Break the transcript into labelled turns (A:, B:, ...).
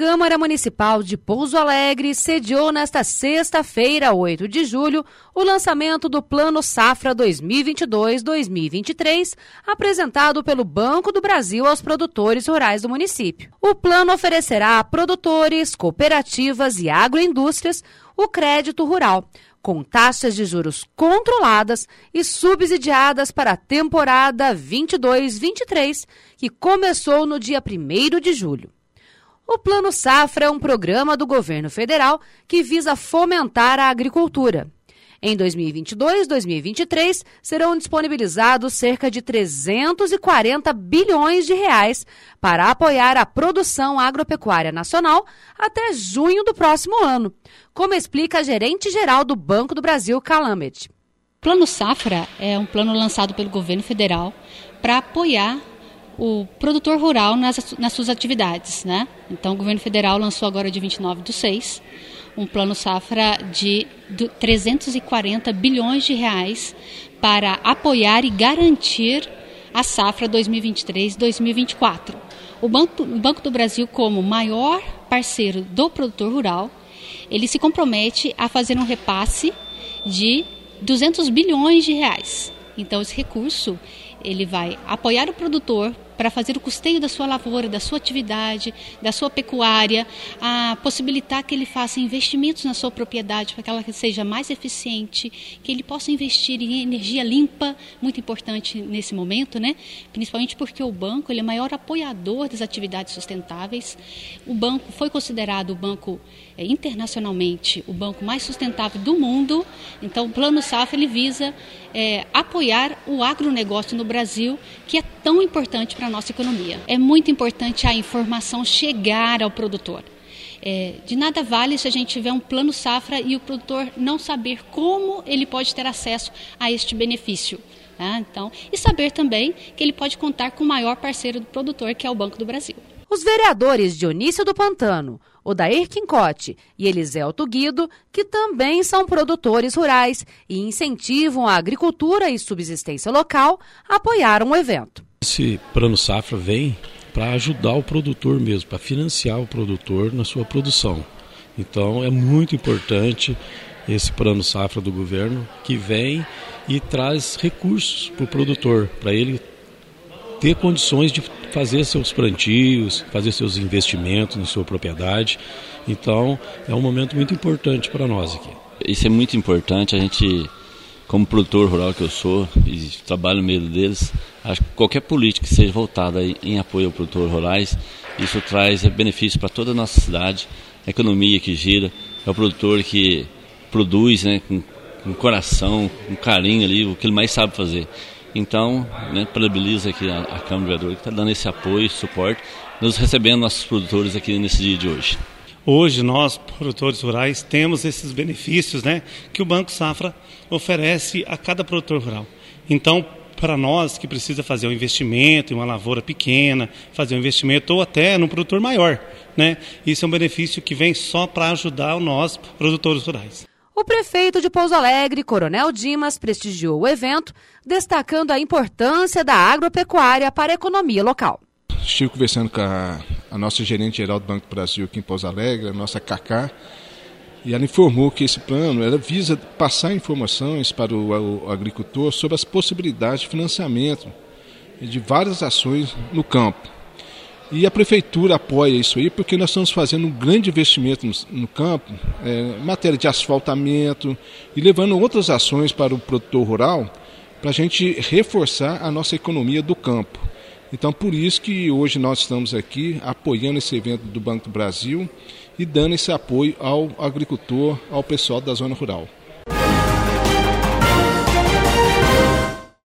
A: Câmara Municipal de Pouso Alegre sediou nesta sexta-feira, 8 de julho, o lançamento do Plano Safra 2022-2023, apresentado pelo Banco do Brasil aos produtores rurais do município. O plano oferecerá a produtores, cooperativas e agroindústrias o crédito rural, com taxas de juros controladas e subsidiadas para a temporada 22-23, que começou no dia 1 de julho. O Plano Safra é um programa do governo federal que visa fomentar a agricultura. Em 2022 e 2023, serão disponibilizados cerca de 340 bilhões de reais para apoiar a produção agropecuária nacional até junho do próximo ano, como explica a gerente-geral do Banco do Brasil, Calamet.
B: Plano Safra é um plano lançado pelo governo federal para apoiar o produtor rural nas, nas suas atividades. Né? Então, o governo federal lançou agora, dia 29 do 6, um plano safra de 340 bilhões de reais para apoiar e garantir a safra 2023-2024. O Banco, o Banco do Brasil, como maior parceiro do produtor rural, ele se compromete a fazer um repasse de 200 bilhões de reais. Então, esse recurso ele vai apoiar o produtor para fazer o custeio da sua lavoura, da sua atividade, da sua pecuária, a possibilitar que ele faça investimentos na sua propriedade para que ela seja mais eficiente, que ele possa investir em energia limpa, muito importante nesse momento, né? Principalmente porque o banco ele é o maior apoiador das atividades sustentáveis. O banco foi considerado o banco é, internacionalmente o banco mais sustentável do mundo. Então, o Plano Safra ele visa é, apoiar o agronegócio no Brasil, que é tão importante para a nossa economia. É muito importante a informação chegar ao produtor. É, de nada vale se a gente tiver um plano safra e o produtor não saber como ele pode ter acesso a este benefício. Tá? Então, e saber também que ele pode contar com o maior parceiro do produtor, que é o Banco do Brasil.
A: Os vereadores Dionísio do Pantano, Odair Quincote e Eliselto Guido, que também são produtores rurais e incentivam a agricultura e subsistência local, apoiaram o evento.
C: Esse plano safra vem para ajudar o produtor mesmo, para financiar o produtor na sua produção. Então é muito importante esse plano safra do governo que vem e traz recursos para o produtor, para ele ter condições de fazer seus plantios, fazer seus investimentos em sua propriedade. Então, é um momento muito importante para nós aqui.
D: Isso é muito importante, a gente, como produtor rural que eu sou e trabalho no meio deles, acho que qualquer política que seja voltada em apoio ao produtor rurais, isso traz benefício para toda a nossa cidade, a economia que gira, é o produtor que produz né, com, com coração, com carinho ali, o que ele mais sabe fazer. Então, né, parabenizo aqui a, a Câmara Vereadora que está dando esse apoio, esse suporte, nos recebendo nossos produtores aqui nesse dia de hoje.
E: Hoje nós, produtores rurais, temos esses benefícios né, que o Banco Safra oferece a cada produtor rural. Então, para nós que precisa fazer um investimento em uma lavoura pequena, fazer um investimento ou até num produtor maior, né? Isso é um benefício que vem só para ajudar nós, produtores rurais.
A: O prefeito de Pouso Alegre, Coronel Dimas, prestigiou o evento, destacando a importância da agropecuária para a economia local.
F: Estive conversando com a, a nossa gerente geral do Banco do Brasil aqui em Pouso Alegre, a nossa Cacá, e ela informou que esse plano ela visa passar informações para o, o agricultor sobre as possibilidades de financiamento de várias ações no campo e a prefeitura apoia isso aí porque nós estamos fazendo um grande investimento no, no campo, é, matéria de asfaltamento e levando outras ações para o produtor rural para a gente reforçar a nossa economia do campo. Então, por isso que hoje nós estamos aqui apoiando esse evento do Banco do Brasil e dando esse apoio ao agricultor, ao pessoal da zona rural.